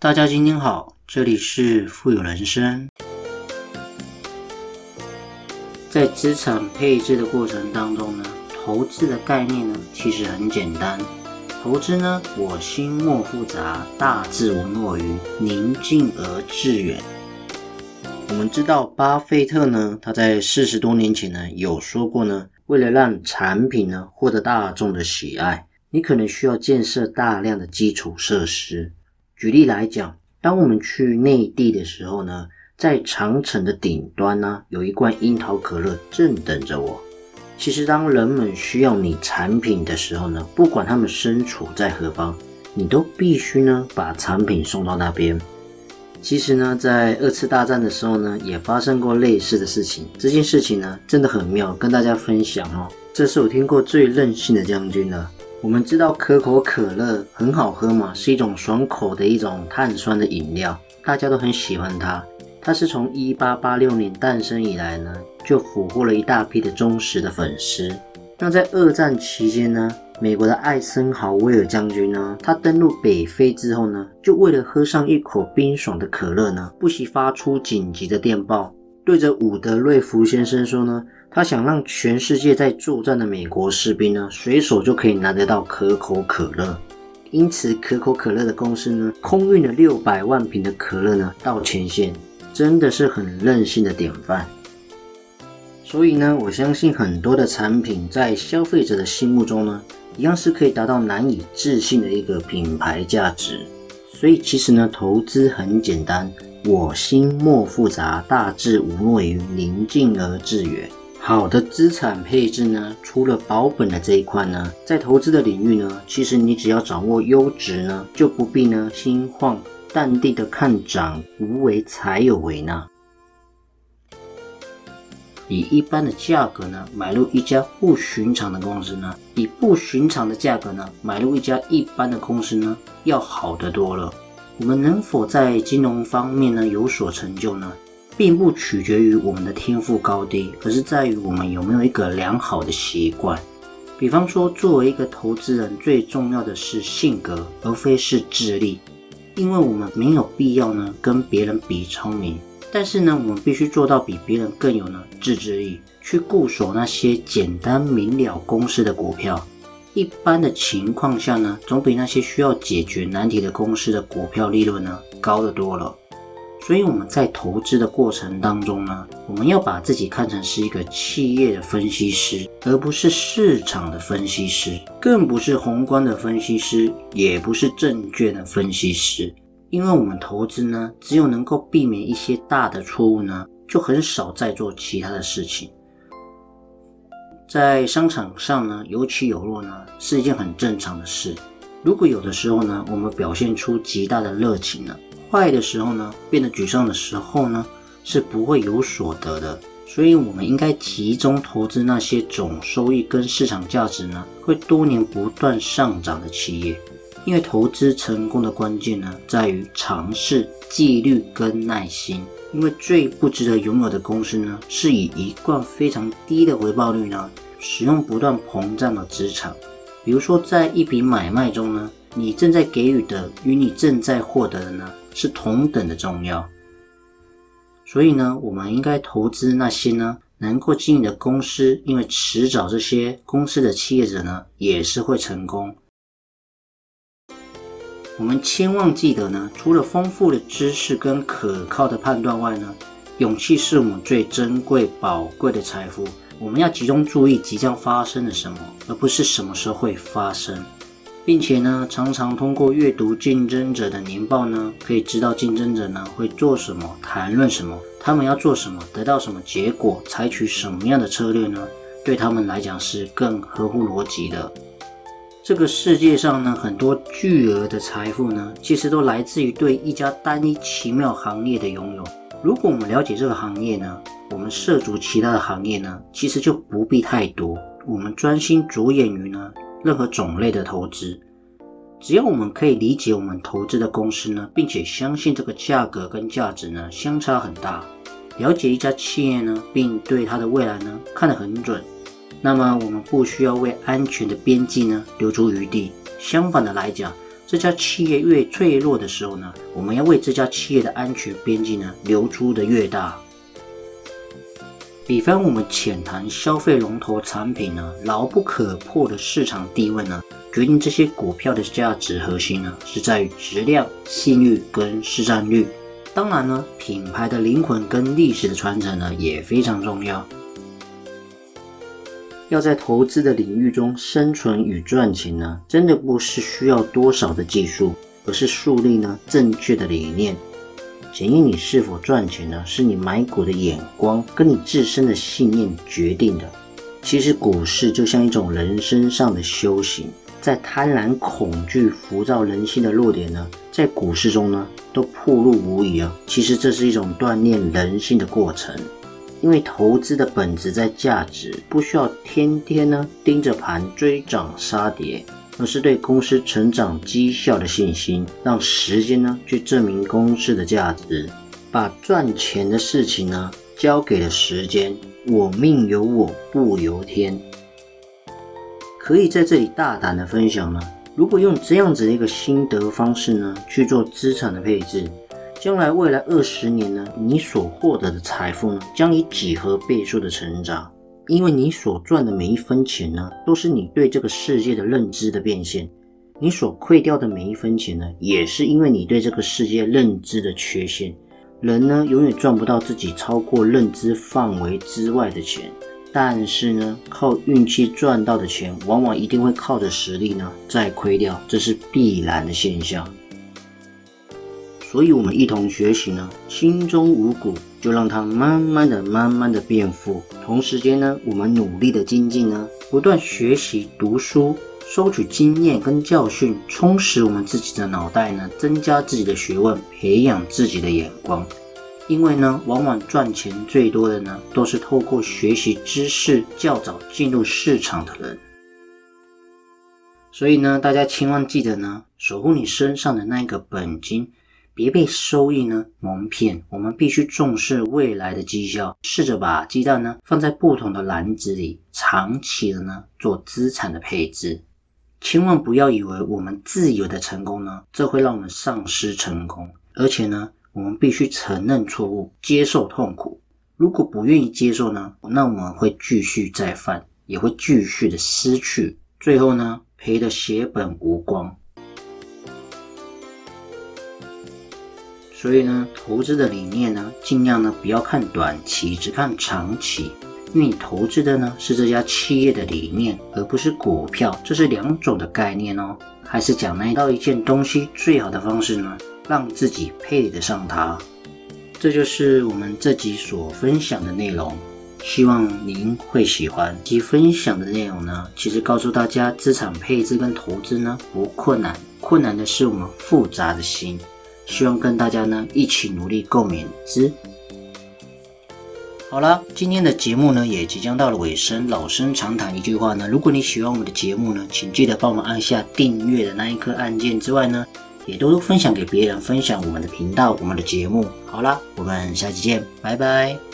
大家今天好，这里是富有人生。在资产配置的过程当中呢，投资的概念呢其实很简单。投资呢，我心莫复杂，大智无若愚，宁静而致远。我们知道巴菲特呢，他在四十多年前呢有说过呢，为了让产品呢获得大众的喜爱。你可能需要建设大量的基础设施。举例来讲，当我们去内地的时候呢，在长城的顶端呢，有一罐樱桃可乐正等着我。其实，当人们需要你产品的时候呢，不管他们身处在何方，你都必须呢把产品送到那边。其实呢，在二次大战的时候呢，也发生过类似的事情。这件事情呢，真的很妙，跟大家分享哦。这是我听过最任性的将军了。我们知道可口可乐很好喝嘛，是一种爽口的一种碳酸的饮料，大家都很喜欢它。它是从一八八六年诞生以来呢，就俘获了一大批的忠实的粉丝。那在二战期间呢，美国的艾森豪威尔将军呢，他登陆北非之后呢，就为了喝上一口冰爽的可乐呢，不惜发出紧急的电报，对着伍德瑞福先生说呢。他想让全世界在作战的美国士兵呢，随手就可以拿得到可口可乐。因此，可口可乐的公司呢，空运了六百万瓶的可乐呢到前线，真的是很任性的典范。所以呢，我相信很多的产品在消费者的心目中呢，一样是可以达到难以置信的一个品牌价值。所以，其实呢，投资很简单，我心莫复杂，大智无若愚，宁静而致远。好的资产配置呢，除了保本的这一块呢，在投资的领域呢，其实你只要掌握优质呢，就不必呢心慌，淡定的看涨，无为才有为呢。以一般的价格呢，买入一家不寻常的公司呢，比不寻常的价格呢，买入一家一般的公司呢，要好得多了。我们能否在金融方面呢有所成就呢？并不取决于我们的天赋高低，而是在于我们有没有一个良好的习惯。比方说，作为一个投资人，最重要的是性格，而非是智力。因为我们没有必要呢跟别人比聪明，但是呢，我们必须做到比别人更有呢自制力，去固守那些简单明了公司的股票。一般的情况下呢，总比那些需要解决难题的公司的股票利润呢高得多了。所以我们在投资的过程当中呢，我们要把自己看成是一个企业的分析师，而不是市场的分析师，更不是宏观的分析师，也不是证券的分析师。因为我们投资呢，只有能够避免一些大的错误呢，就很少再做其他的事情。在商场上呢，有起有落呢，是一件很正常的事。如果有的时候呢，我们表现出极大的热情呢。坏的时候呢，变得沮丧的时候呢，是不会有所得的。所以，我们应该集中投资那些总收益跟市场价值呢会多年不断上涨的企业。因为投资成功的关键呢，在于尝试、纪律跟耐心。因为最不值得拥有的公司呢，是以一贯非常低的回报率呢，使用不断膨胀的资产。比如说，在一笔买卖中呢，你正在给予的与你正在获得的呢。是同等的重要，所以呢，我们应该投资那些呢能够经营的公司，因为迟早这些公司的企业者呢也是会成功。我们千万记得呢，除了丰富的知识跟可靠的判断外呢，勇气是我们最珍贵宝贵的财富。我们要集中注意即将发生的什么，而不是什么时候会发生。并且呢，常常通过阅读竞争者的年报呢，可以知道竞争者呢会做什么，谈论什么，他们要做什么，得到什么结果，采取什么样的策略呢？对他们来讲是更合乎逻辑的。这个世界上呢，很多巨额的财富呢，其实都来自于对一家单一奇妙行业的拥有。如果我们了解这个行业呢，我们涉足其他的行业呢，其实就不必太多，我们专心着眼于呢。任何种类的投资，只要我们可以理解我们投资的公司呢，并且相信这个价格跟价值呢相差很大，了解一家企业呢，并对它的未来呢看得很准，那么我们不需要为安全的边际呢留出余地。相反的来讲，这家企业越脆弱的时候呢，我们要为这家企业的安全边际呢留出的越大。比方我们浅谈消费龙头产品呢，牢不可破的市场地位呢，决定这些股票的价值核心呢，是在于质量、信誉跟市占率。当然呢，品牌的灵魂跟历史的传承呢，也非常重要。要在投资的领域中生存与赚钱呢，真的不是需要多少的技术，而是树立呢正确的理念。检验你是否赚钱呢，是你买股的眼光跟你自身的信念决定的。其实股市就像一种人生上的修行，在贪婪、恐惧、浮躁人心的弱点呢，在股市中呢都暴露无遗啊。其实这是一种锻炼人性的过程。因为投资的本质在价值，不需要天天呢盯着盘追涨杀跌，而是对公司成长绩效的信心，让时间呢去证明公司的价值，把赚钱的事情呢交给了时间。我命由我不由天，可以在这里大胆的分享呢。如果用这样子的一个心得方式呢去做资产的配置。将来未来二十年呢，你所获得的财富呢，将以几何倍数的成长。因为你所赚的每一分钱呢，都是你对这个世界的认知的变现；你所亏掉的每一分钱呢，也是因为你对这个世界认知的缺陷。人呢，永远赚不到自己超过认知范围之外的钱，但是呢，靠运气赚到的钱，往往一定会靠着实力呢再亏掉，这是必然的现象。所以，我们一同学习呢，心中无谷，就让它慢慢的、慢慢的变富。同时间呢，我们努力的精进呢，不断学习、读书、收取经验跟教训，充实我们自己的脑袋呢，增加自己的学问，培养自己的眼光。因为呢，往往赚钱最多的呢，都是透过学习知识较早进入市场的人。所以呢，大家千万记得呢，守护你身上的那个本金。别被收益呢蒙骗，我们必须重视未来的绩效，试着把鸡蛋呢放在不同的篮子里，长期的呢做资产的配置。千万不要以为我们自由的成功呢，这会让我们丧失成功。而且呢，我们必须承认错误，接受痛苦。如果不愿意接受呢，那我们会继续再犯，也会继续的失去，最后呢赔得血本无光。所以呢，投资的理念呢，尽量呢不要看短期，只看长期。因为你投资的呢是这家企业的理念，而不是股票，这是两种的概念哦。还是讲那到一件东西最好的方式呢，让自己配得上它。这就是我们这集所分享的内容，希望您会喜欢。及分享的内容呢，其实告诉大家，资产配置跟投资呢不困难，困难的是我们复杂的心。希望跟大家呢一起努力共勉之。好了，今天的节目呢也即将到了尾声。老生常谈一句话呢，如果你喜欢我们的节目呢，请记得帮我们按下订阅的那一颗按键之外呢，也多多分享给别人，分享我们的频道、我们的节目。好了，我们下期见，拜拜。